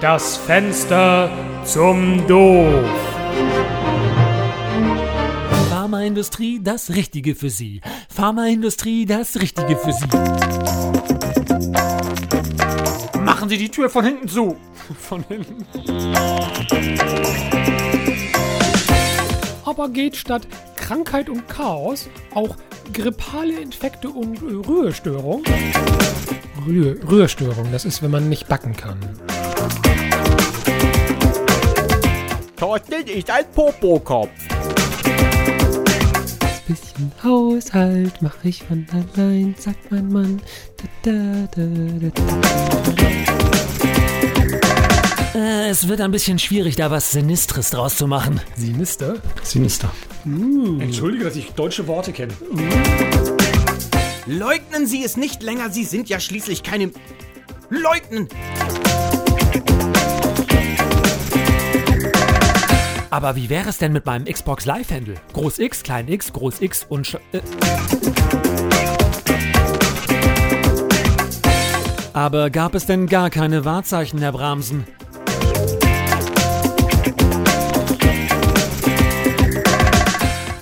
Das Fenster zum Doof. Pharmaindustrie, das Richtige für Sie. Pharmaindustrie, das Richtige für Sie. Machen Sie die Tür von hinten zu. Von hinten. Aber geht statt Krankheit und Chaos auch grippale Infekte und äh, Rührstörung? Rühr, Rührstörung, das ist, wenn man nicht backen kann. Thorsten ist ein Popokopf. Bisschen Haushalt mach ich von allein, sagt mein Mann. Da, da, da, da, Äh, es wird ein bisschen schwierig, da was Sinistres draus zu machen. Sinister? Sinister. Entschuldige, dass ich deutsche Worte kenne. Leugnen Sie es nicht länger, Sie sind ja schließlich keine... Leugnen! Aber wie wäre es denn mit meinem Xbox Live-Handle? Groß X, Klein X, Groß X und Sch äh. Aber gab es denn gar keine Wahrzeichen, Herr Bramsen?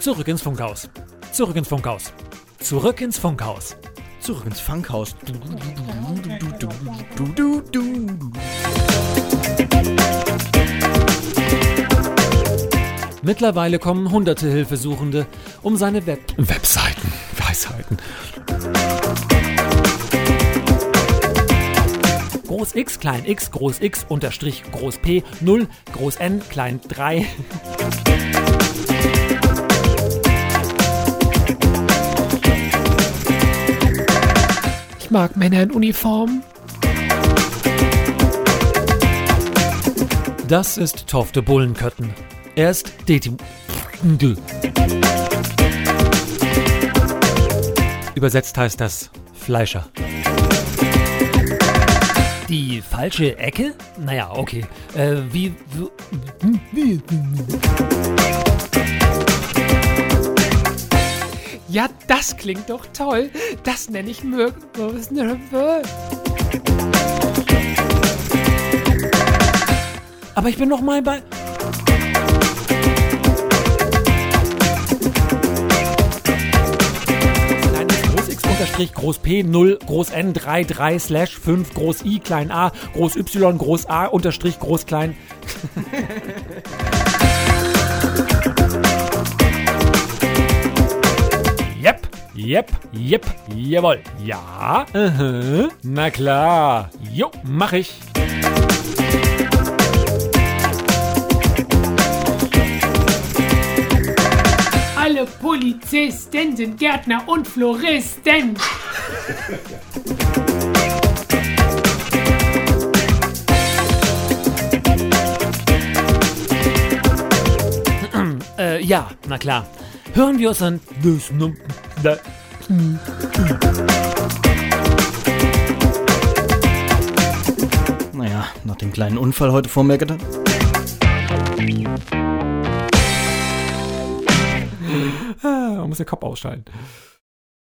Zurück ins Funkhaus. Zurück ins Funkhaus. Zurück ins Funkhaus. Zurück ins Funkhaus. Du, du, du, Mittlerweile kommen hunderte Hilfesuchende, um seine Web Webseiten. Weisheiten. Groß X, Klein X, Groß X, Unterstrich, Groß P, 0, Groß N, Klein 3. Ich mag Männer in Uniform. Das ist Tofte Bullenkötten. Er ist Detim. Übersetzt heißt das Fleischer. Die falsche Ecke? Naja, okay. Äh, wie, wie. Ja, das klingt doch toll. Das nenne ich Mürk. Aber ich bin noch mal bei. Groß P 0 Groß N 3 3 slash 5 Groß I klein a Groß Y Groß A unterstrich Groß klein. Jep, jep, jep, jawohl. Ja, aha, na klar. Jo, mach ich. Alle Polizisten sind Gärtner und Floristen. Äh, ja, na klar. Hören wir uns an. Naja, nach dem kleinen Unfall heute vormerkte. man muss den Kopf ausschalten.